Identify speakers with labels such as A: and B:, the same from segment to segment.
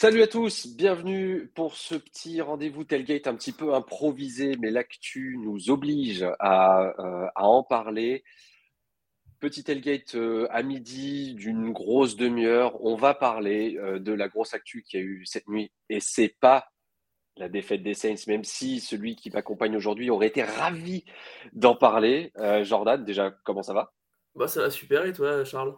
A: Salut à tous, bienvenue pour ce petit rendez-vous Tailgate un petit peu improvisé, mais l'actu nous oblige à, euh, en parler. Petit Tailgate euh, à midi d'une grosse demi-heure, on va parler euh, de la grosse actu qu'il y a eu cette nuit. Et c'est pas la défaite des Saints, même si celui qui m'accompagne aujourd'hui aurait été ravi d'en parler. Jordan, déjà, comment ça va?
B: Bah, Ça va super, et toi, Charles?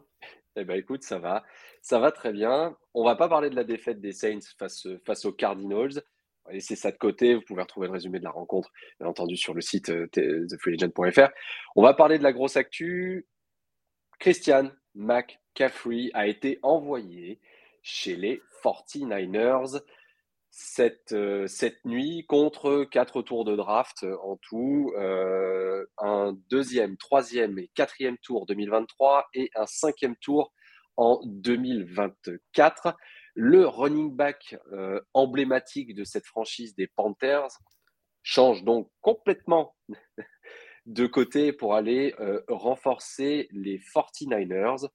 A: Eh ben écoute, ça va, ça va très bien. On va pas parler de la défaite des Saints face, face aux Cardinals. On va laisser ça de côté. Vous pouvez retrouver le résumé de la rencontre, bien entendu, sur le site euh, thefreelegend.fr. On va parler de la grosse actu. Christian McCaffrey a été envoyé chez les 49ers cette, euh, cette nuit contre quatre tours de draft en tout, euh, un deuxième, troisième et quatrième tour 2023 et un cinquième tour en 2024. Le running back euh, emblématique de cette franchise des Panthers change donc complètement de côté pour aller renforcer les 49ers.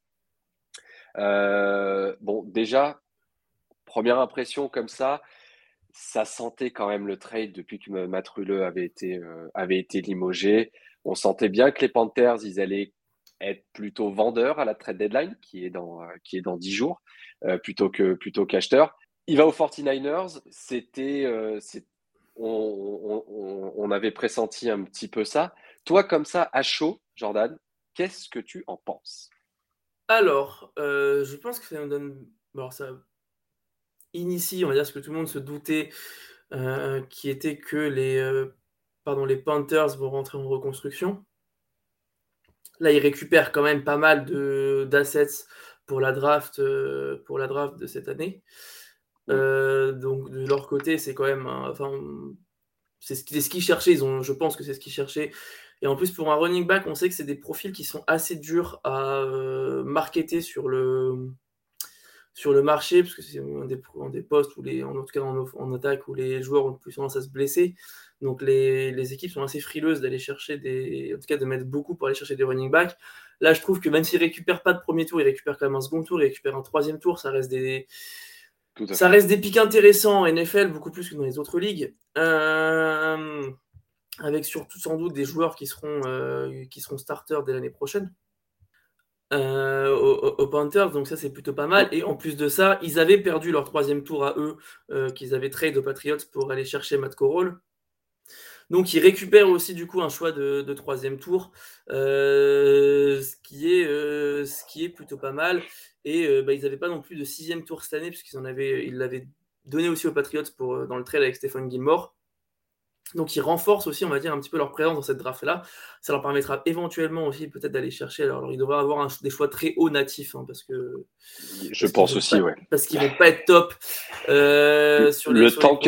A: bon, déjà, première impression comme ça, ça sentait quand même le trade depuis que Matruleux avait été, euh, avait été limogé. On sentait bien que les Panthers, ils allaient être plutôt vendeurs à la trade deadline, qui est dans, euh, qui est dans 10 jours, euh, plutôt que plutôt qu'acheteurs. Il va aux 49ers. C'était, on, on, avait pressenti un petit peu ça. Toi, comme ça, à chaud, Jordan, qu'est-ce que tu en penses?
B: Alors, je pense que ça me donne. Alors, ça initie, on va dire ce que tout le monde se doutait, euh, qui était que les, euh, pardon, les Panthers vont rentrer en reconstruction. Là, ils récupèrent quand même pas mal d'assets pour la draft euh, pour la draft de cette année. donc de leur côté, c'est quand même, enfin, c'est ce qu'ils cherchaient. Ils ont, je pense que c'est ce qu'ils cherchaient. Et en plus, pour un running back, on sait que c'est des profils qui sont assez durs à marketer sur le sur le marché, parce que c'est un des, des, postes où les, en tout cas en, attaque où les joueurs ont plus tendance à se blesser. Donc les, les équipes sont assez frileuses d'aller chercher des, en tout cas de mettre beaucoup pour aller chercher des running backs. Là, je trouve que même s'ils récupèrent pas de premier tour, ils récupèrent quand même un second tour, ils récupèrent un troisième tour, ça reste des, ça reste des pics intéressants en NFL, beaucoup plus que dans les autres ligues. Euh, avec surtout sans doute des joueurs qui seront, euh, qui seront starters dès l'année prochaine. Euh, aux, Panthers, donc ça c'est plutôt pas mal. Et en plus de ça, ils avaient perdu leur troisième tour à eux, euh, qu'ils avaient trade aux Patriots pour aller chercher Matt Corral. Donc ils récupèrent aussi du coup un choix de, troisième tour, euh, ce, qui est, ce qui est plutôt pas mal. Et bah, ils n'avaient pas non plus de sixième tour cette année, puisqu'ils en avaient, ils l'avaient donné aussi aux Patriots pour, dans le trade avec Stephen Gilmore. Donc ils renforcent aussi, on va dire, un petit peu leur présence dans cette draft-là. Ça leur permettra éventuellement aussi peut-être d'aller chercher. Alors, ils devraient avoir des choix très hauts natifs, hein, parce que.
A: Je pense aussi, ouais.
B: Parce qu'ils vont pas être top euh, sur
A: le temps.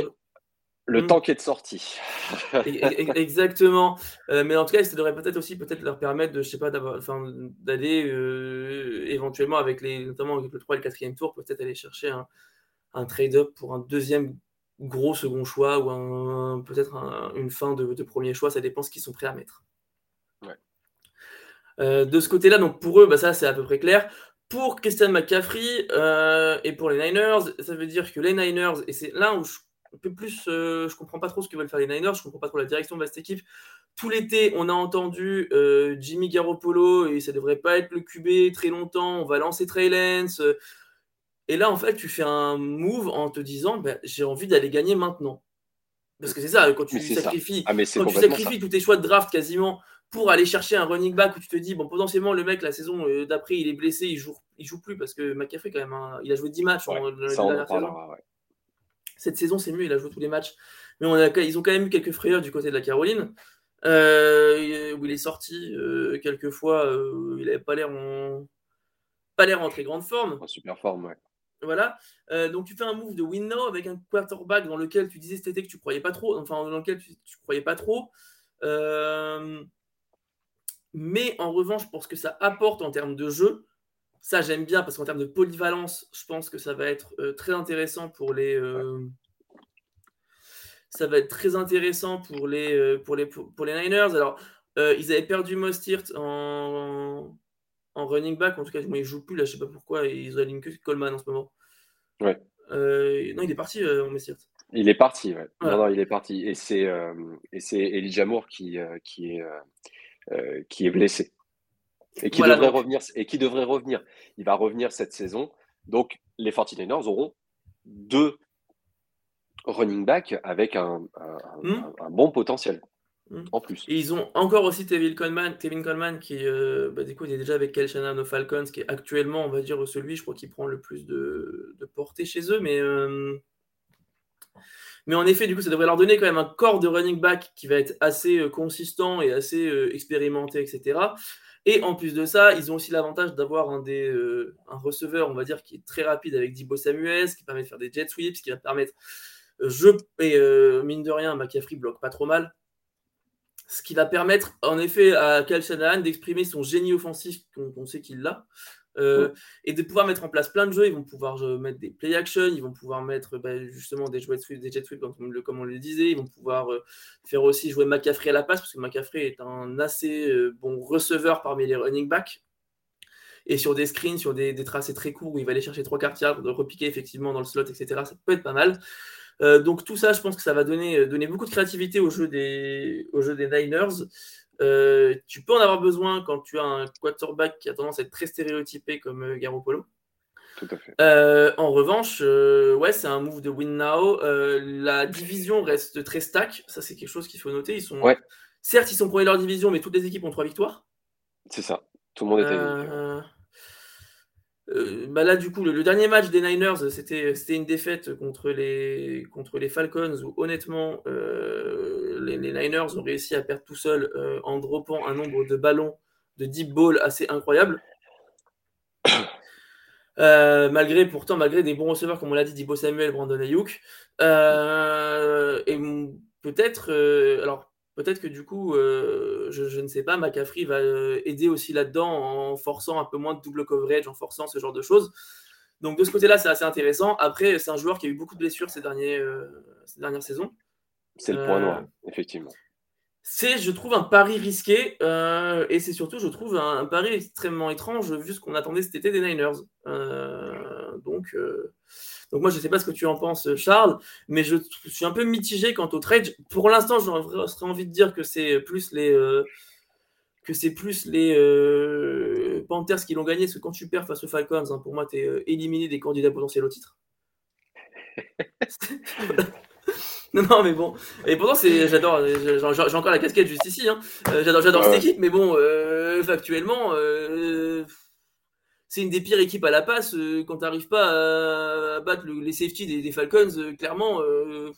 A: Le hmm. temps qui est de sortie.
B: Exactement. Euh, mais en tout cas, ça devrait peut-être aussi peut-être leur permettre de, je sais pas, d'aller euh, éventuellement avec les, notamment avec le 3 et le 4e tour, peut-être aller chercher un, un trade-up pour un deuxième gros second choix ou peut-être une fin de, premier choix, ça dépend ce qu'ils sont prêts à mettre. Euh, de ce côté-là, donc pour eux, bah, ça c'est à peu près clair. Pour Christian McCaffrey et pour les Niners, ça veut dire que les Niners, et c'est là où je, un peu plus, euh, je comprends pas trop ce que veulent faire les Niners, je comprends pas trop la direction de cette équipe. Tout l'été, on a entendu Jimmy Garoppolo et ça devrait pas être le QB très longtemps. On va lancer Trey Lance. Et là, en fait, tu fais un move en te disant ben, j'ai envie d'aller gagner maintenant. Parce que c'est ça, quand tu sacrifies,
A: ah,
B: quand tu sacrifies tous tes choix de draft quasiment pour aller chercher un running back où tu te dis bon potentiellement le mec la saison euh, d'après il est blessé il joue il joue plus parce que McCaffrey quand même il a joué 10 matchs en, dernière saison. Cette saison c'est mieux il a joué tous les matchs mais on a, ils ont quand même eu quelques frayeurs du côté de la Caroline euh, où il est sorti euh, quelques fois il n'avait pas l'air en pas l'air en très grande forme
A: en super forme ouais
B: voilà. Euh, donc tu fais un move de win now avec un quarterback dans lequel tu disais cet été que tu croyais pas trop, enfin dans lequel tu, croyais pas trop. Euh, mais en revanche, pour ce que ça apporte en termes de jeu, ça j'aime bien parce qu'en termes de polyvalence, je pense que ça va être euh, très intéressant pour les. ça va être très intéressant pour les, pour les, pour les Niners. Alors, ils avaient perdu Mostirt en, en running back. En tout cas, moi, il joue plus là, je sais pas pourquoi. Ils ont que Coleman en ce moment.
A: Ouais.
B: non, il est parti, on
A: Il est parti, ouais. Non, non, il est parti. Et c'est et c'est Elijah Moore qui, qui, est, qui est blessé. Et qui, devrait revenir, et qui devrait revenir. Il va revenir cette saison. Donc, les 49ers auront deux running backs avec un, un, hmm. bon potentiel. Hmm. En plus.
B: Et ils ont encore aussi Tevin Coleman, Tevin Coleman qui euh, bah, du coup, il est déjà avec Kel Shannon aux Falcons, qui est actuellement, on va dire, celui, je crois, qui prend le plus de, de portée chez eux. Mais, euh, mais en effet, du coup, ça devrait leur donner quand même un corps de running back qui va être assez euh, consistant et assez expérimenté, etc. Et en plus de ça, ils ont aussi l'avantage d'avoir un, euh, receveur, on va dire, qui est très rapide avec Dibo Samuels, qui permet de faire des jet sweeps, qui va permettre, euh, je, et euh, mine de rien, McCaffrey bloque pas trop mal. Ce qui va permettre, en effet, à Kyle Shanahan d'exprimer son génie offensif, qu'on sait qu'il l'a, euh, et de pouvoir mettre en place plein de jeux. Ils vont pouvoir euh, mettre des play action, ils vont pouvoir mettre bah, justement des jouets sweep, des jet sweep, comme, on le disait. Ils vont pouvoir euh, faire aussi jouer McCaffrey à la passe, parce que McCaffrey est un assez bon receveur parmi les running backs. Et sur des screens, sur des, tracés très courts où il va aller chercher trois quartiers, de repiquer effectivement dans le slot, etc., ça peut être pas mal. donc tout ça, je pense que ça va donner, donner beaucoup de créativité au jeu des, au jeu des Niners. Euh, tu peux en avoir besoin quand tu as un quarterback qui a tendance à être très stéréotypé comme euh, Garoppolo.
A: Tout à fait.
B: Euh, en revanche, ouais, c'est un move de win now. la division reste très stack. Ça, c'est quelque chose qu'il faut noter. Ils sont, certes, ils sont premiers de leur division, mais toutes les équipes ont trois victoires.
A: C'est ça. Tout le monde était.
B: Euh, bah là, du coup, le, dernier match des Niners, c'était une défaite contre les, contre les Falcons où honnêtement, euh, les, Niners ont réussi à perdre tout seuls euh, en droppant un nombre de ballons de deep ball assez incroyable. malgré pourtant, malgré des bons receveurs, comme on l'a dit, Dibo Samuel, Brandon Ayuk. et peut-être, alors peut-être que du coup, euh, je, ne sais pas, McCaffrey va euh, aider aussi là-dedans en forçant un peu moins de double coverage, en forçant ce genre de choses. Donc de ce côté-là, c'est assez intéressant. Après, c'est un joueur qui a eu beaucoup de blessures ces, derniers, euh, ces dernières saisons.
A: C'est le point noir, effectivement.
B: C'est, je trouve, un pari risqué et c'est surtout, je trouve, un, pari extrêmement étrange vu ce qu'on attendait cet été des Niners. Donc, donc moi, je ne sais pas ce que tu en penses, Charles, mais je, suis un peu mitigé quant au trade. Pour l'instant, j'aurais envie de dire que c'est plus les euh, que c'est plus les euh, Panthers qui l'ont gagné, parce que quand tu perds face aux Falcons, hein, pour moi, tu es euh, éliminé des candidats potentiels au titre. non, non, mais bon. Et pourtant, c'est, j'adore, j'ai encore la casquette juste ici. Hein. J'adore, j'adore cette équipe, mais bon, factuellement, c'est une des pires équipes à la passe. Euh, quand tu n'arrives pas à battre les safety des, Falcons, euh, clairement, euh,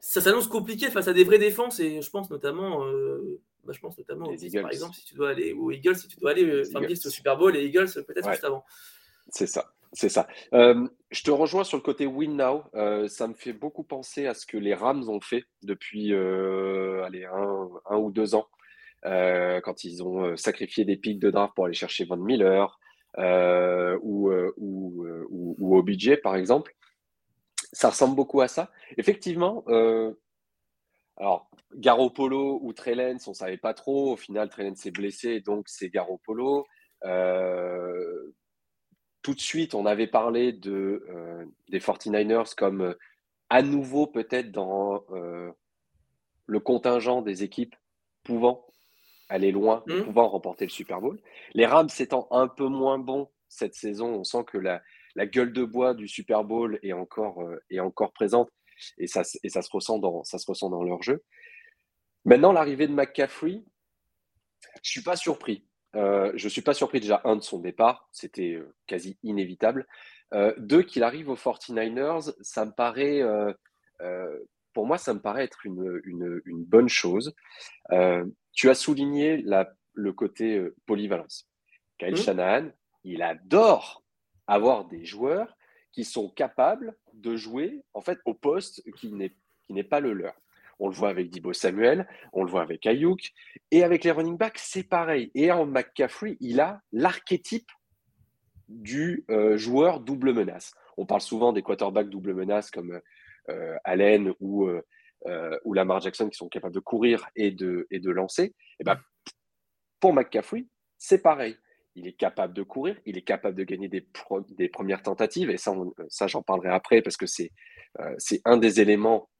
B: ça s'annonce compliqué face à des vraies défenses. Et je pense notamment, bah, je pense notamment aux Eagles. par exemple, si tu dois aller aux Eagles, si tu dois aller au Super Bowl, les Eagles peut-être juste avant.
A: C'est ça. C'est ça. je te rejoins sur le côté win now. ça me fait beaucoup penser à ce que les Rams ont fait depuis allez, un, ou deux ans, quand ils ont sacrifié des pics de draft pour aller chercher Von Miller, euh, ou, euh, euh, ou, ou, au budget, par exemple. Ça ressemble beaucoup à ça. Effectivement, alors, Garoppolo ou Trellens, on ne savait pas trop. Au final, Trellens s'est blessé, donc c'est Garoppolo. Euh, tout de suite, on avait parlé de, des 49ers comme à nouveau peut-être dans le contingent des équipes pouvant aller loin, mmh. pouvoir remporter le Super Bowl. Les Rams étant un peu moins bons cette saison, on sent que la, la gueule de bois du Super Bowl est encore, euh, est encore présente et ça, et ça, se ressent dans, ça se ressent dans leur jeu. Maintenant, l'arrivée de McCaffrey, je suis pas surpris. Euh, je suis pas surpris déjà, un, de son départ, c'était euh, quasi inévitable. Euh, deux, qu'il arrive aux 49ers, ça me paraît, pour moi, ça me paraît être une, une, une bonne chose. Tu as souligné le côté euh, polyvalence. Kyle mmh. Shanahan, il adore avoir des joueurs qui sont capables de jouer en fait au poste qui n'est pas le leur. On le voit avec Dibo Samuel, on le voit avec Ayuk, et avec les running backs, c'est pareil. Et en McCaffrey, il a l'archétype du euh, joueur double menace. On parle souvent des quarterbacks double menace comme euh, Allen ou euh, ou Lamar Jackson qui sont capables de courir et de, et de lancer, et ben, pour McCaffrey, c'est pareil. il est capable de courir, il est capable de gagner des, des premières tentatives, et ça, ça j'en parlerai après parce que c'est euh, un des éléments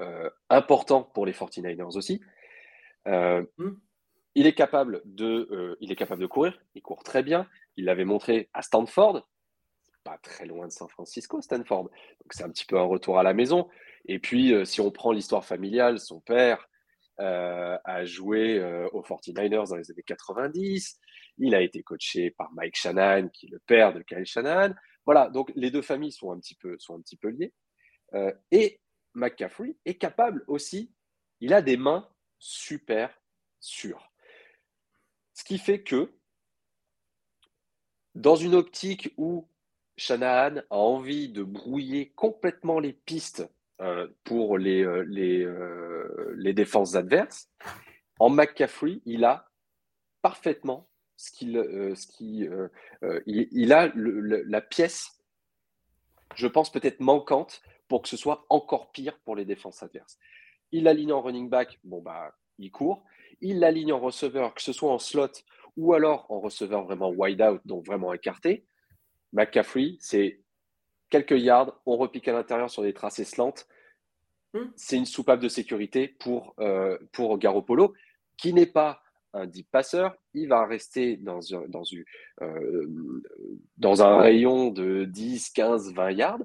A: euh, importants pour les 49ers aussi. Euh, hmm. il, est capable de, il est capable de courir, il court très bien, il l'avait montré à Stanford, pas très loin de San Francisco, Stanford. Donc c'est un petit peu un retour à la maison. Et puis, si on prend l'histoire familiale, son père a joué aux 49ers dans les années 90. Il a été coaché par Mike Shanahan, qui est le père de Kyle Shanahan. Voilà, donc les deux familles sont un petit peu, liées. Euh, et McCaffrey est capable aussi, il a des mains super sûres. Ce qui fait que, dans une optique où Shanahan a envie de brouiller complètement les pistes euh, pour les, euh, les, défenses adverses, en McCaffrey, il a parfaitement ce qu'il, euh, ce euh, euh, il, a la pièce, je pense peut-être manquante pour que ce soit encore pire pour les défenses adverses. Il l'aligne en running back, bon bah il court. Il l'aligne en receveur, que ce soit en slot ou alors en receveur vraiment wide out, donc vraiment écarté. McCaffrey, c'est quelques yards, on repique à l'intérieur sur des tracés slant. Hmm. C'est une soupape de sécurité pour, pour Garoppolo, qui n'est pas un deep passeur, il va rester dans, dans, euh, un rayon de 10, 15, 20 yards.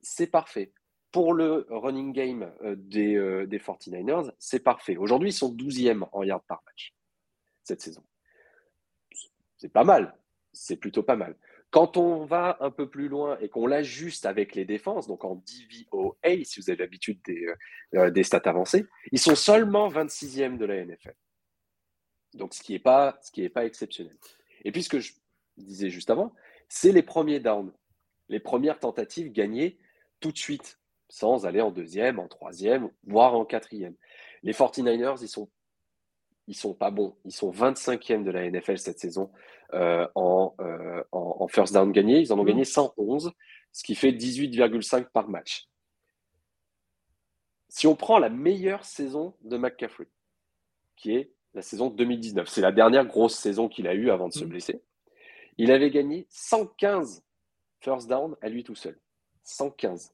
A: C'est parfait. Pour le running game euh, des, euh, des 49ers, c'est parfait. Aujourd'hui, ils sont 12e en yards par match cette saison. C'est pas mal. C'est plutôt pas mal. Quand on va un peu plus loin et qu'on l'ajuste avec les défenses, donc en DVOA, si vous avez l'habitude des, des stats avancées, ils sont seulement 26e de la NFL. Donc, ce qui n'est pas, pas exceptionnel. Et puis, ce que je disais juste avant, c'est les premiers downs, les premières tentatives gagnées tout de suite, sans aller en deuxième, en troisième, voire en quatrième. Les 49ers, ils sont, ils sont pas bons. Ils sont 25e de la NFL cette saison euh, euh, en, en, first down gagné. Ils en ont mmh. gagné 111, ce qui fait 18,5 par match. Si on prend la meilleure saison de McCaffrey, qui est la saison 2019. C'est la dernière grosse saison qu'il a eue avant de se mm. blesser. Il avait gagné 115 first down à lui tout seul. 115.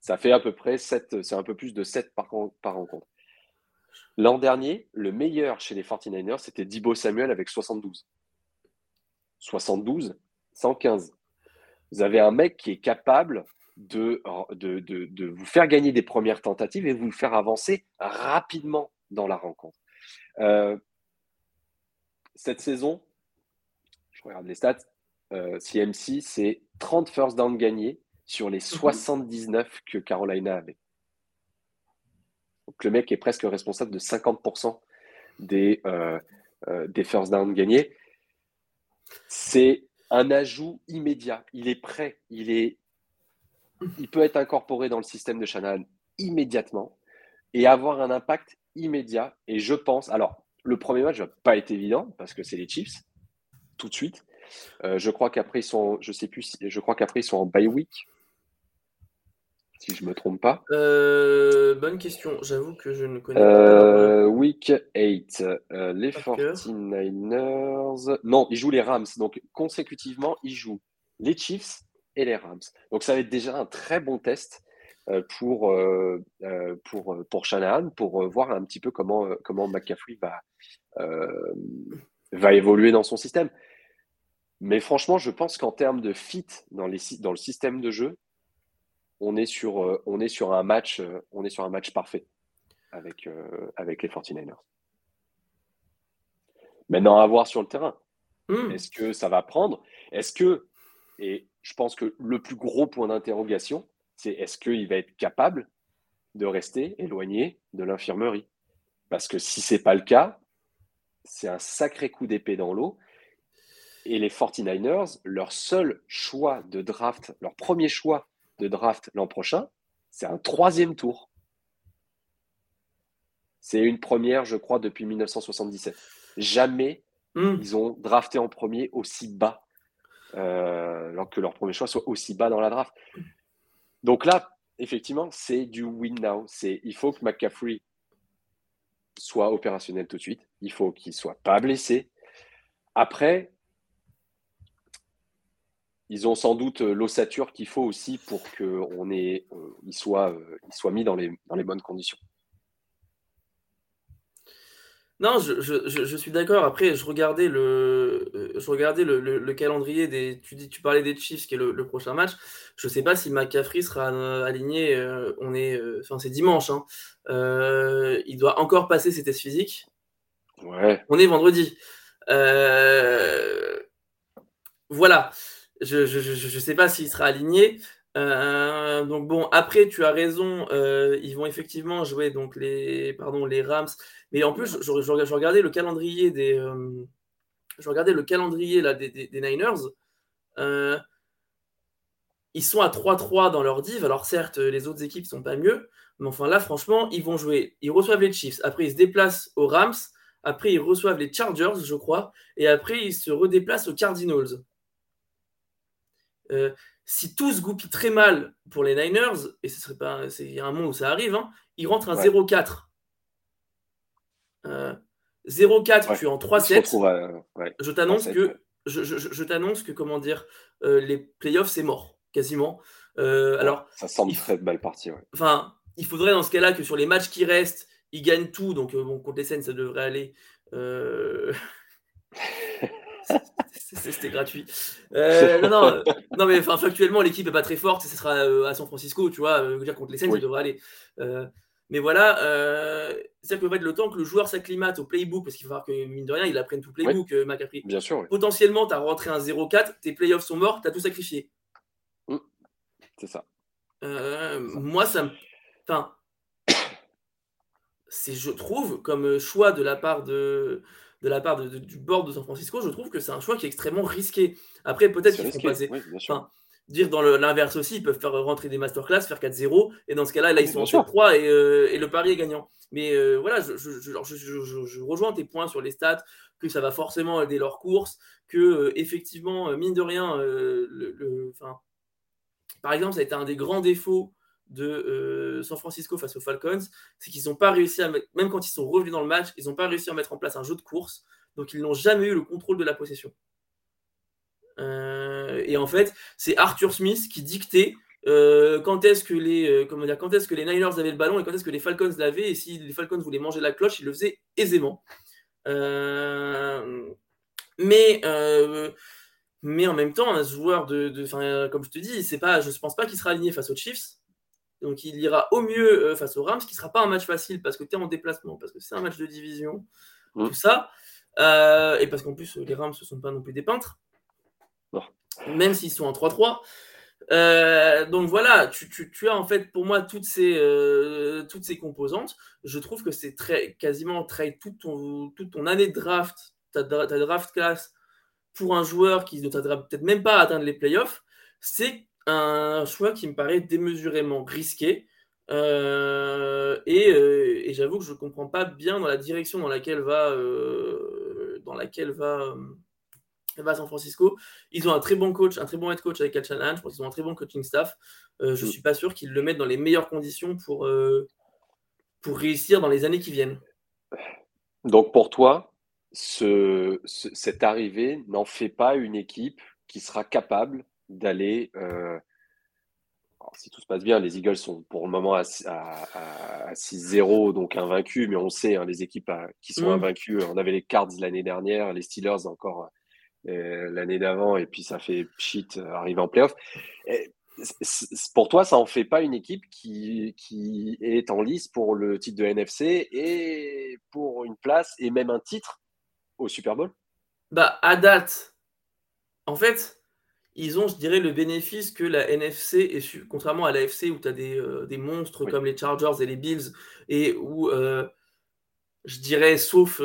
A: Ça fait à peu près 7, c'est un peu plus de 7 par, par rencontre. L'an dernier, le meilleur chez les 49ers, c'était Dibo Samuel avec 72. 72, 115. Vous avez un mec qui est capable de, de, de vous faire gagner des premières tentatives et vous le faire avancer rapidement dans la rencontre. Euh, cette saison, je regarde les stats, euh, CMC, c'est 30 first down gagnés sur les 79 mhm. que Carolina avait. Donc le mec est presque responsable de 50% des, euh, des first down gagnés. C'est un ajout immédiat. Il est prêt. Il, peut être incorporé dans le système de Shanahan immédiatement et avoir un impact immédiat. Et je pense, alors, le premier match va pas être évident parce que c'est les Chiefs, tout de suite. Euh, je crois qu'après ils sont, je je crois qu'après ils sont en bye week, si je me trompe pas.
B: Euh, bonne question. J'avoue que je ne connais pas.
A: Euh, week 8, les 49ers. Non, ils jouent les Rams. Donc consécutivement, ils jouent les Chiefs et les Rams. Donc ça va être déjà un très bon test euh, pour, euh, euh, pour, pour Shanahan, pour voir un petit peu comment, comment McCaffrey va, va évoluer dans son système. Mais franchement, je pense qu'en termes de fit dans, les, dans le système de jeu, on est sur, on est sur, un, match, on est sur un match parfait avec, avec les 49ers. Maintenant, à voir sur le terrain. Hmm. Est-ce que ça va prendre? Est-ce que, et je pense que le plus gros point d'interrogation, c'est est-ce qu'il va être capable de rester éloigné de l'infirmerie? Parce que si ce n'est pas le cas, c'est un sacré coup d'épée dans l'eau. Et les 49ers, leur seul choix de draft, leur premier choix de draft l'an prochain, c'est un troisième tour. C'est une première, je crois, depuis 1977. Jamais hmm. ils ont drafté en premier aussi bas, euh, alors que leur premier choix soit aussi bas dans la draft. Donc là, effectivement, c'est du win now. C'est il faut que McCaffrey soit opérationnel tout de suite. Il faut qu'il soit pas blessé. Après, ils ont sans doute l'ossature qu'il faut aussi pour qu'il soit, soit mis dans les, dans les bonnes conditions.
B: Non, je, suis d'accord. Après, je regardais le, euh, je regardais le, calendrier des. Tu dis, tu parlais des Chiefs, qui est le, prochain match. Je sais pas si McCaffrey sera euh, aligné. Euh, on est, enfin, c'est dimanche. Hein. il doit encore passer ses tests physiques.
A: Ouais.
B: On est vendredi. voilà. Je, je, sais pas s'il sera aligné. donc bon, après, tu as raison. ils vont effectivement jouer donc les, pardon, les Rams. Mais en plus, je, regardais le calendrier des, euh, je regardais le calendrier là, des, Niners. Euh, ils sont à 3-3 dans leur div. Alors certes, les autres équipes sont pas mieux, mais enfin là, franchement, ils vont jouer. Ils reçoivent les Chiefs. Après, ils se déplacent aux Rams. Après, ils reçoivent les Chargers, je crois. Et après, ils se redéplacent aux Cardinals. Euh, si tout se goupille très mal pour les Niners, et ce serait pas, c'est un moment où ça arrive, hein, ils rentrent à 0-4. 0-4, euh, tu es en 3-7. je t'annonce que, je, t'annonce que, comment dire, euh, les playoffs, c'est mort, quasiment. Alors,
A: ça semble très belle partie.
B: Enfin, il faudrait dans ce cas-là que sur les matchs qui restent, ils gagnent tout. Donc, bon, contre les scènes, ça devrait aller. C'était gratuit. non, non, non, mais enfin, factuellement, l'équipe est pas très forte. Ce sera à San Francisco, tu vois. dire contre les scènes, ça devrait aller. Mais voilà, euh, c'est-à-dire que le temps que le joueur s'acclimate au playbook, parce qu'il va falloir que, mine de rien, il apprenne tout playbook, euh, McCaffrey.
A: Bien sûr.
B: Potentiellement, tu as rentré un 0-4, tes playoffs sont morts, tu as tout sacrifié.
A: Mmh. C'est ça.
B: Euh, moi, ça me. Enfin. C'est, je trouve, comme choix de la part de, de la part du board de San Francisco, je trouve que c'est un choix qui est extrêmement risqué. Après, peut-être qu'ils feront passer.
A: Oui,
B: dire dans l'inverse aussi, ils peuvent faire rentrer des masterclass, faire 4-0, et dans ce cas-là, là, ils sont en 3 et, euh, et, le pari est gagnant. Mais euh, voilà, je, je, rejoins tes points sur les stats, que ça va forcément aider leur course, que euh, effectivement, mine de rien, le, par exemple, ça a été un des grands défauts de San Francisco face aux Falcons, c'est qu'ils n'ont pas réussi à mettre, même quand ils sont revenus dans le match, ils n'ont pas réussi à mettre en place un jeu de course, donc ils n'ont jamais eu le contrôle de la possession. Euh, et en fait, c'est Arthur Smith qui dictait euh, quand est-ce que les euh, comment dire quand est-ce que les Niners avaient le ballon et quand est-ce que les Falcons l'avaient et si les Falcons voulaient manger la cloche, ils le faisaient aisément. mais mais en même temps, un joueur de, de comme je te dis, c'est pas, je ne pense pas qu'il sera aligné face aux Chiefs. Donc il ira au mieux face aux Rams, ce qui sera pas un match facile parce que tu es en déplacement, parce que c'est un match de division, mmh. tout ça. et parce qu'en plus, les Rams ne sont pas non plus des peintres même s'ils sont en 3-3. Euh, donc voilà, tu, as en fait pour moi toutes ces, euh, toutes ces composantes. Je trouve que c'est très quasiment très, toute, ton, toute ton année de draft, ta, draft class pour un joueur qui ne t'aidera peut-être même pas à atteindre les playoffs. C'est un choix qui me paraît démesurément risqué. Euh, et, j'avoue que je ne comprends pas bien dans la direction dans laquelle va, dans laquelle va va San Francisco. Ils ont un très bon coach, un très bon head coach avec Al Shanahan. Je pense qu'ils ont un très bon coaching staff. Euh, je ne mm. suis pas sûr qu'ils le mettent dans les meilleures conditions pour, euh, pour réussir dans les années qui viennent.
A: Donc pour toi, ce, cette arrivée n'en fait pas une équipe qui sera capable d'aller. Euh, si tout se passe bien, les Eagles sont pour le moment à, 6-0, donc invaincus, mais on sait, hein, les équipes qui sont mm. invaincues, on avait les Cards l'année dernière, les Steelers encore euh, l'année d'avant et puis ça fait pchit euh, arriver en playoff. pour toi, ça en fait pas une équipe qui, qui est en lice pour le titre de NFC et pour une place et même un titre au Super Bowl?
B: Bah, à date, en fait, ils ont, je dirais, le bénéfice que la NFC, est, contrairement à la FC où tu as des, euh, des monstres comme les Chargers et les Bills, et où, je dirais, sauf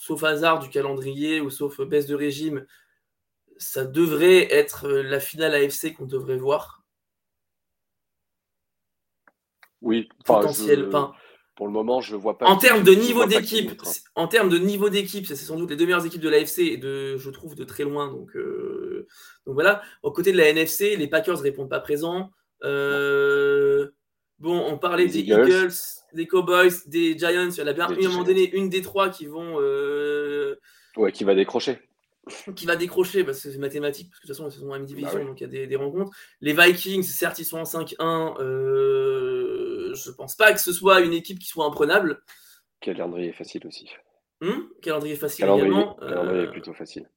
B: sauf hasard du calendrier ou sauf baisse de régime, ça devrait être euh, la finale AFC qu'on devrait voir.
A: Oui,
B: potentiel.
A: Pour le moment, je ne vois pas.
B: En termes de niveau d'équipe, en termes de niveau d'équipe, c'est sans doute les deux meilleures équipes de l'AFC et de, je trouve, de très loin. Donc, euh, donc voilà. Au côté de la NFC, les Packers répondent pas présents. Euh, bon, on parlait des Eagles des Cowboys, des Giants, il y en a bien un moment donné, une des trois qui vont. Euh,
A: ouais, qui va décrocher.
B: qui va décrocher, parce que c'est mathématique, parce que de toute façon, ils sont en même division, bah donc il y a des, rencontres. Les Vikings, certes, ils sont en 5-1. Euh, je pense pas que ce soit une équipe qui soit imprenable.
A: Calendrier facile aussi.
B: Hmm? Calendrier facile également.
A: Calendrier euh, plutôt facile.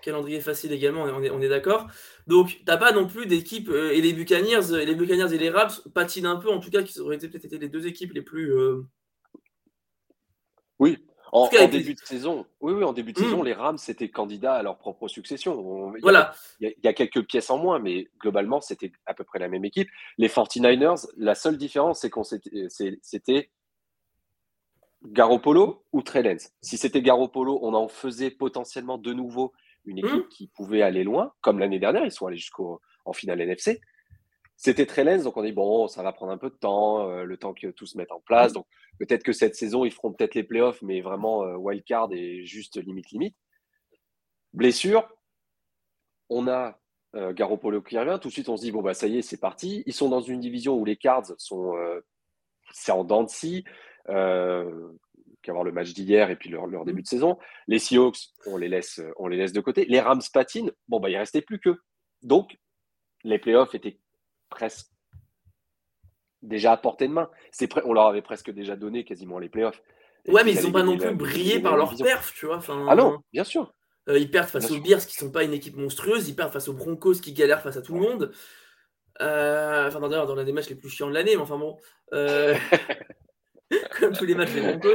B: Calendrier facile également, on est, on est d'accord. Donc, t'as pas non plus d'équipe, euh, et les Buccaneers, et les Buccaneers et les Rams patinent un peu, en tout cas, qui auraient été peut-être été les deux équipes les plus.
A: Oui, en, début de saison, oui, oui, en début de hmm. saison, les Rams étaient candidats à leur propre succession.
B: voilà.
A: Il y, a quelques pièces en moins, mais globalement, c'était à peu près la même équipe. Les 49ers, la seule différence, c'est qu'on c'était Garoppolo ou Trey Si c'était Garoppolo, on en faisait potentiellement de nouveau une équipe hmm. qui pouvait aller loin, comme l'année dernière, ils sont allés jusqu'en finale NFC. C'était très lent, donc on dit bon, ça va prendre un peu de temps, euh, le temps que tout se mette en place. Donc peut-être que cette saison, ils feront peut-être les playoffs, mais vraiment euh, wild card et juste limite limite. Blessure, on a euh, Garoppolo qui revient. Tout de suite, on se dit bon bah ça y est, c'est parti. Ils sont dans une division où les Cards sont c'est en dents de scie. qu'avoir le match d'hier et puis leur, leur, début de saison. Les Seahawks, on les laisse, on les laisse de côté. Les Rams patinent. Bon bah il restait plus que. Donc les playoffs étaient presque déjà à portée de main. C'est on leur avait presque déjà donné quasiment les playoffs.
B: ouais, mais ils n'ont pas non plus brillé par leur perf, tu vois.
A: ah non, bien sûr.
B: Euh, ils perdent face aux Bears qui sont pas une équipe monstrueuse, ils perdent face aux Broncos qui galèrent face à tout le monde. Euh, enfin, d'ailleurs, dans l'un des matchs les plus chiants de l'année, mais enfin bon. Euh, comme tous les matchs des Broncos.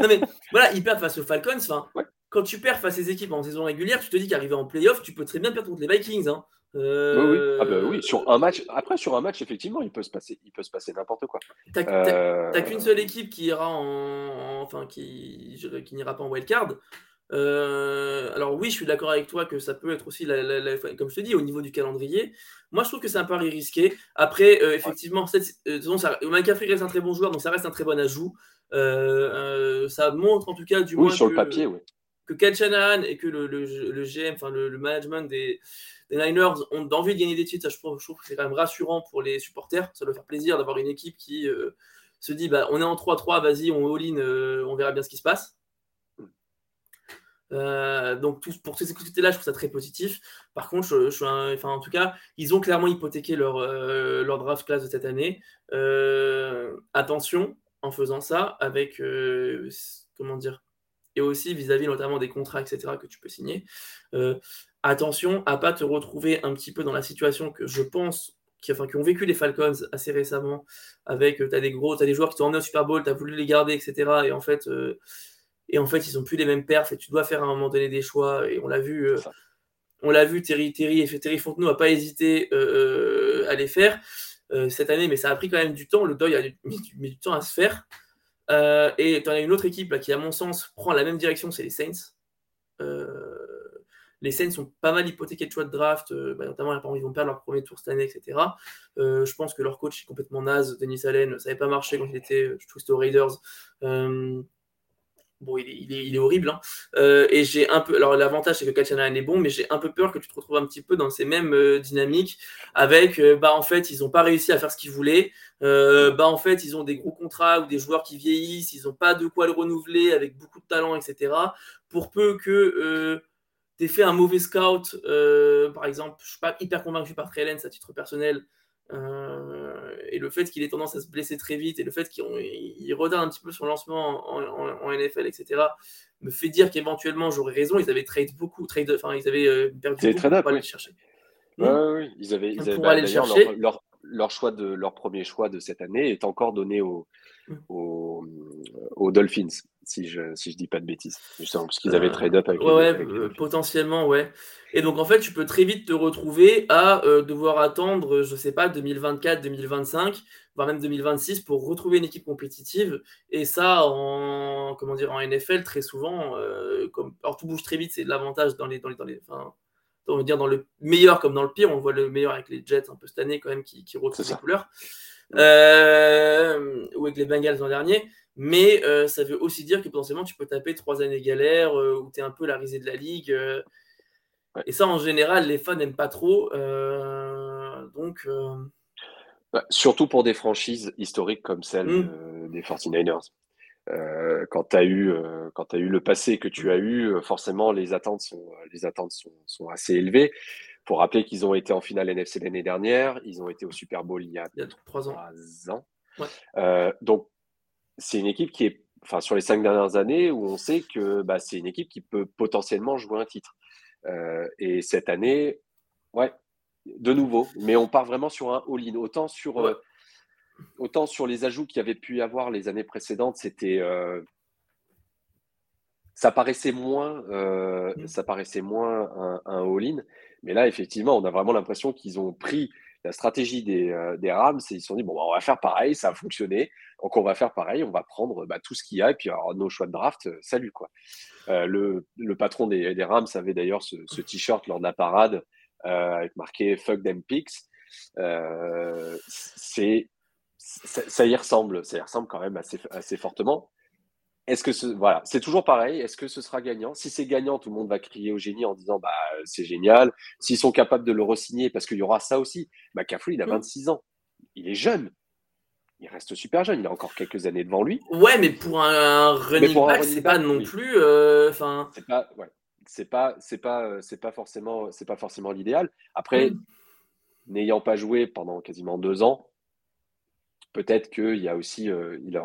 B: Non, mais voilà, ils perdent face aux Falcons. Enfin, quand tu perds face à ces équipes en saison régulière, tu te dis qu'arriver en playoff, tu peux très bien perdre contre les Vikings. Hein.
A: Oui, Ah bah oui, sur un match. Après, sur un match, effectivement, il peut se passer, il peut se passer n'importe quoi.
B: T'as euh, qu'une seule équipe qui ira en, enfin qui, qui n'ira pas en wildcard. Euh, alors oui, je suis d'accord avec toi que ça peut être aussi, la, comme je te dis, au niveau du calendrier. Moi, je trouve que c'est un pari risqué. Après, euh, effectivement, cette, ça, McCaffrey reste un très bon joueur, donc ça reste un très bon ajout. ça montre en tout cas du
A: moins sur le papier, oui.
B: Que Ken Shanahan et que le, le GM, enfin le, management des, Niners ont envie de gagner des titres. Ça, je, trouve, que c'est quand même rassurant pour les supporters. Ça doit faire plaisir d'avoir une équipe qui euh, se dit bah, on est en 3-3, vas-y, on all-in, euh, on verra bien ce qui se passe. Euh, donc pour ces côtés-là, je trouve ça très positif. Par contre, je, enfin, en tout cas, ils ont clairement hypothéqué leur, leur draft class de cette année. attention en faisant ça, avec comment dire, et aussi vis-à-vis notamment des contrats, etc., que tu peux signer attention à pas te retrouver un petit peu dans la situation que je pense qui, enfin, qui ont vécu les Falcons assez récemment, avec euh, tu as des gros, tu as des joueurs qui t'ont emmené au Super Bowl, tu as voulu les garder, etc. Et en fait, euh, et en fait ils ont plus les mêmes perfs et tu dois faire à un moment donné des choix. Et on l'a vu, euh, on l'a vu, Terry, Terry, et Terry Fontenot n'a pas hésité à les faire cette année, mais ça a pris quand même du temps. Le deuil a mis, du temps à se faire. Et tu en as une autre équipe qui, à mon sens, prend la même direction, c'est les Saints. Les Saints sont pas mal hypothéqués de choix de draft, euh, bah, notamment ils vont perdre leur premier tour cette année, etc. Euh, je pense que leur coach est complètement naze, Denis Allen, ça n'avait pas marché quand il était euh, twist aux Raiders. Bon, il est, horrible. Hein. et j'ai un peu. Alors, l'avantage, c'est que Kachanahan est bon, mais j'ai un peu peur que tu te retrouves un petit peu dans ces mêmes dynamiques avec, bah, en fait, ils n'ont pas réussi à faire ce qu'ils voulaient. bah, en fait, ils ont des gros contrats ou des joueurs qui vieillissent, ils n'ont pas de quoi le renouveler avec beaucoup de talent, etc. Pour peu que t'es fait un mauvais scout, euh, par exemple, je suis pas hyper convaincu par Trey à titre personnel, euh, et le fait qu'il ait tendance à se blesser très vite, et le fait qu'il retarde un petit peu son lancement en, NFL, etc., me fait dire qu'éventuellement j'aurais raison. Ils avaient trade beaucoup, trade, enfin ils avaient euh, perdu beaucoup pour aller le chercher.
A: Oui, oui, ils avaient, ils avaient pour aller le chercher. Leur, leur, choix de leur premier choix de cette année est encore donné aux, mmh. Aux, aux Dolphins si je si je dis pas de bêtises. Justement, parce qu'ils avaient trade up avec.
B: Ouais, euh, potentiellement, ouais. Et donc en fait, tu peux très vite te retrouver à euh, devoir attendre, je sais pas, 2024, 2025, voire même 2026 pour retrouver une équipe compétitive. Et ça, en comment dire, en NFL, très souvent, euh, comme alors tout bouge très vite, c'est l'avantage dans les dans les dans les, enfin, on va dire dans le meilleur comme dans le pire. On voit le meilleur avec les Jets un peu cette année quand même qui, qui retrouvent les couleurs. Ou avec les Bengals l'an dernier. Mais euh, ça veut aussi dire que potentiellement tu peux taper trois années galères euh, où tu es un peu la risée de la ligue. Euh. Et ça, en général, les fans n'aiment pas trop. donc.
A: Bah, surtout pour des franchises historiques comme celle mmh. des 49ers. quand tu as, eu, as eu le passé que tu as eu, forcément, les attentes sont, les attentes sont, sont assez élevées. Pour rappeler qu'ils ont été en finale NFC l'année dernière, ils ont été au Super Bowl il y a, trois ans. donc, c'est une équipe qui est, enfin, sur les cinq dernières années, où on sait que bah, c'est une équipe qui peut potentiellement jouer un titre. et cette année, ouais, de nouveau, mais on part vraiment sur un all-in. Autant sur, euh, autant sur les ajouts qu'il y avait pu y avoir les années précédentes, c'était. Euh, ça paraissait moins, euh, mm. ça paraissait moins un, all-in. Mais là, effectivement, on a vraiment l'impression qu'ils ont pris la stratégie des, Rams et ils se sont dit bon, bah, on va faire pareil, ça a fonctionné. Donc, on va faire pareil, on va prendre bah, tout ce qu'il y a et puis nos choix de draft, salut quoi. le, patron des, Rams avait d'ailleurs ce, t-shirt lors de la parade euh, avec marqué Fuck them. Euh, c'est ça, y ressemble, ça y ressemble quand même assez fortement. Est-ce que ce, voilà, c'est toujours pareil. Est-ce que ce sera gagnant? Si c'est gagnant, tout le monde va crier au génie en disant bah c'est génial. S'ils sont capables de le re-signer, parce qu'il y aura ça aussi. McCaffrey, il a 26 mm. ans, il est jeune. Il reste super jeune. Il a encore quelques années devant lui.
B: Ouais, mais pour un, running back, c'est pas non plus. Euh, enfin.
A: c'est pas. Ouais c'est pas c'est pas euh, c'est pas forcément c'est pas forcément l'idéal. Après, mm. n'ayant pas joué pendant quasiment deux ans, peut-être qu'il y a aussi euh, il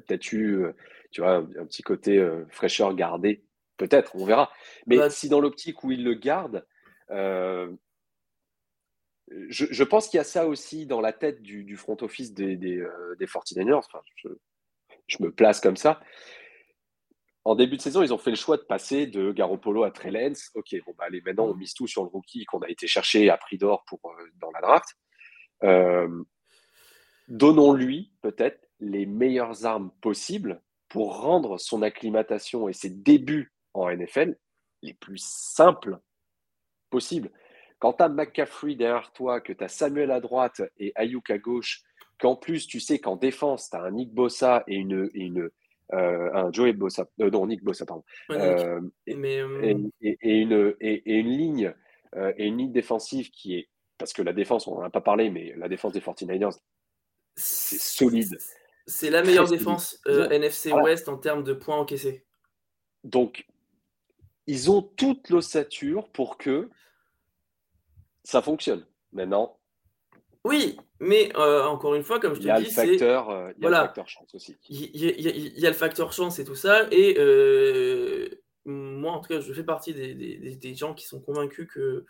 A: peut-être eu euh, tu vois un, petit côté fraîcheur gardé. Peut-être, on verra. Mais bah, si dans l'optique où il le garde, je, pense qu'il y a ça aussi dans la tête du, front office des, des, des 49ers. Enfin, je, je, me place comme ça en début de saison, ils ont fait le choix de passer de Garoppolo à Trey Lance. Ok, bon, bah, allez, maintenant, on mise tout sur le rookie qu'on a été chercher à prix d'or pour, euh, dans la draft. Euh, donnons-lui peut-être les meilleures armes possibles pour rendre son acclimatation et ses débuts en NFL les plus simples possibles. Quand tu as McCaffrey derrière toi, que tu as Samuel à droite et Ayuk à gauche, qu'en plus tu sais qu'en défense, tu as un Nick Bossa et une, et une, euh, un Joey Bossa, euh, non Nick Bossa pardon, euh, et, une et, une ligne et une ligne défensive qui est parce que la défense on n'en a pas parlé mais la défense des 49ers c'est solide.
B: C'est la meilleure défense NFC West en termes de points encaissés.
A: Donc ils ont toute l'ossature pour que ça fonctionne. Maintenant,
B: oui, mais euh, encore une fois, comme je te dis,
A: c'est. Euh, il y a le facteur chance aussi.
B: Il y, a le facteur chance et tout ça. Et euh, moi, en tout cas, je fais partie des, gens qui sont convaincus que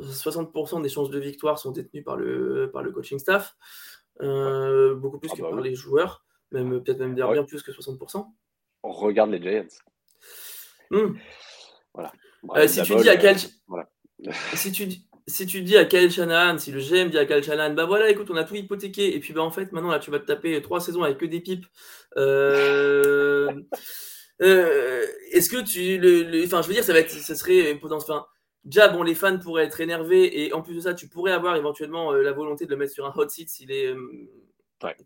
B: 60% des chances de victoire sont détenues par le, par le coaching staff, beaucoup plus ah que bah par les joueurs, même peut-être même bien plus que 60%.
A: On regarde les Giants.
B: Hmm. Voilà. si, tu dis à quel... voilà. si tu si tu dis à Kyle Shanahan, si le GM dit à Kyle Shanahan, bah voilà, écoute, on a tout hypothéqué, et puis bah en fait, maintenant là, tu vas te taper trois saisons avec que des pipes. Euh, euh, est-ce que tu, le, enfin, je veux dire, ça va être, ça serait. Enfin, déjà, bon, les fans pourraient être énervés, et en plus de ça, tu pourrais avoir éventuellement euh, la volonté de le mettre sur un hot seat si les,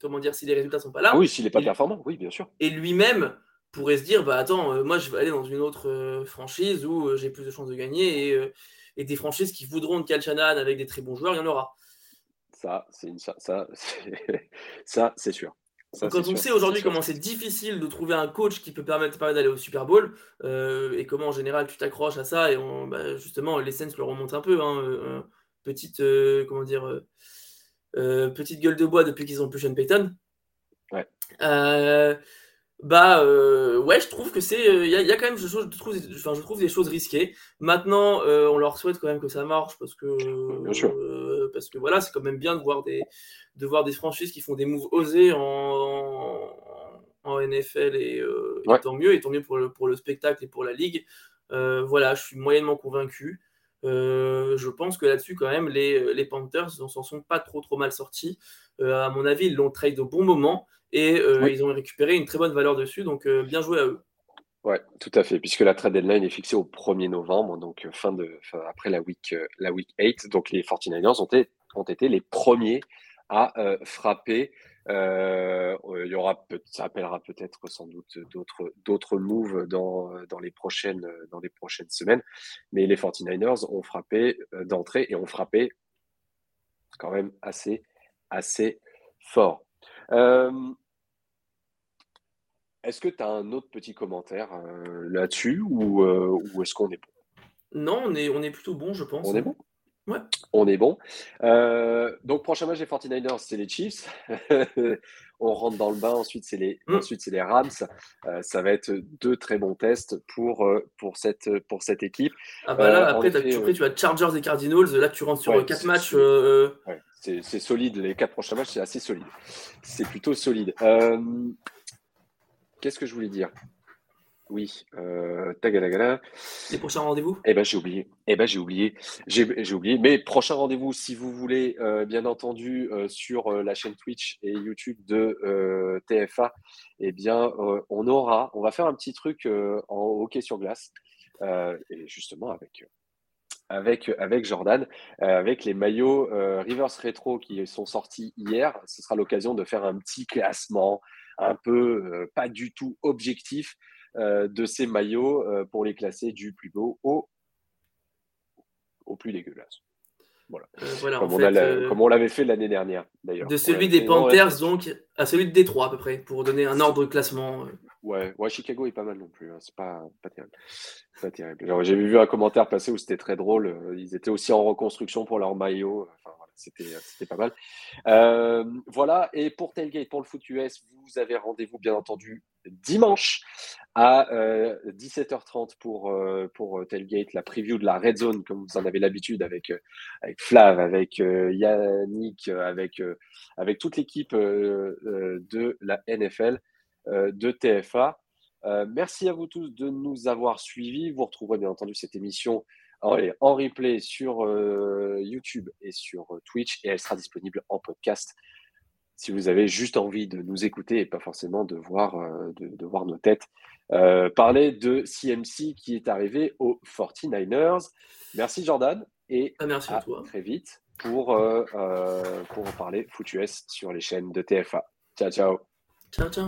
B: comment dire, si les résultats sont pas là.
A: Ah oui, s'il n'est pas performant, oui, bien sûr.
B: Et lui-même pourrait se dire, bah attends, moi, je vais aller dans une autre franchise où j'ai plus de chances de gagner et et des franchises qui voudront de Kyle avec des très bons joueurs, il y en aura.
A: Ça, c'est ça, ça, c'est sûr.
B: Quand on sait aujourd'hui comment c'est difficile de trouver un coach qui peut permettre, d'aller au Super Bowl euh, et comment en général tu t'accroches à ça et bah, justement les Saints le remontent un peu, hein, euh, petite euh, comment dire petite gueule de bois depuis qu'ils ont plus Sean Payton.
A: Ouais.
B: Bah euh, ouais, je trouve que c'est, il euh, y, a quand même, je, trouve, enfin, je trouve des choses risquées. Maintenant, euh, on leur souhaite quand même que ça marche parce que,
A: Bien sûr.
B: parce que voilà, c'est quand même bien de voir des, de voir des franchises qui font des moves osés en, en NFL et, tant mieux, et tant mieux pour le, pour le spectacle et pour la ligue. voilà, je suis moyennement convaincu. Je pense que là-dessus, quand même, les, les Panthers s'en sont pas trop trop mal sortis. à mon avis, ils l'ont trade au bon moment et euh, ils ont récupéré une très bonne valeur dessus, donc euh, bien joué à eux.
A: Ouais, tout à fait, puisque la trade deadline est fixée au 1er novembre, donc euh, fin de, après la week, la week 8. Donc les 49ers ont été, ont été les premiers à frapper. Il y aura, ça appellera peut-être sans doute d'autres, d'autres moves dans, dans, les prochaines, dans les prochaines semaines. Mais les 49ers ont frappé d'entrée et ont frappé quand même assez, assez fort. est-ce que tu as un autre petit commentaire là-dessus ou, ou est-ce qu'on est bon?
B: Non, on est, on est plutôt bon, je pense.
A: On est bon?
B: Ouais.
A: On est bon. donc, prochain match des 49ers, c'est les Chiefs. on rentre dans le bain. Ensuite, c'est les, mm. ensuite, c'est les Rams. ça va être deux très bons tests pour, pour, cette, pour cette équipe.
B: Ah bah là, après, tu as Chargers et Cardinals. Là, tu rentres sur quatre matchs.
A: c'est solide. Les quatre prochains matchs, c'est assez solide. C'est plutôt solide. Qu'est-ce que je voulais dire? Oui, euh,
B: Les prochains rendez-vous?
A: Eh ben j'ai oublié. Eh ben j'ai oublié. J'ai oublié. Mais prochain rendez-vous, si vous voulez, euh, bien entendu, euh, sur euh, la chaîne Twitch et YouTube de TFA, eh bien, on aura, on va faire un petit truc en hockey sur glace, et justement avec avec, avec Jordan, avec les maillots Rivers Retro qui sont sortis hier. Ce sera l'occasion de faire un petit classement un peu pas du tout objectif euh, de ces maillots euh, pour les classer du plus beau au, au plus dégueulasse. Voilà. Euh, comme, on l'avait fait l'année dernière, d'ailleurs.
B: De celui des Panthers, donc, à celui de Détroit, à peu près, pour donner un ordre de classement.
A: Ouais, ouais, Chicago est pas mal non plus. Hein. C'est pas, pas terrible. Pas terrible. J'ai vu un commentaire passer où c'était très drôle. Ils étaient aussi en reconstruction pour leur maillot. Enfin, c'était pas mal. voilà, et pour Tailgate, pour le foot US, vous avez rendez-vous bien entendu dimanche à 17h30 pour, pour Tailgate, la preview de la Red Zone, comme vous en avez l'habitude avec, avec Flav, avec Yannick, avec, avec toute l'équipe de la NFL, de TFA. merci à vous tous de nous avoir suivis. Vous retrouverez bien entendu cette émission en replay sur YouTube et sur Twitch et elle sera disponible en podcast si vous avez juste envie de nous écouter et pas forcément de voir, euh, de, voir nos têtes euh, parler de CMC qui est arrivé aux 49ers. Merci Jordan et
B: ah, merci
A: à, très vite pour, euh, pour parler foot sur les chaînes de TFA. Ciao, ciao.
B: Ciao, ciao.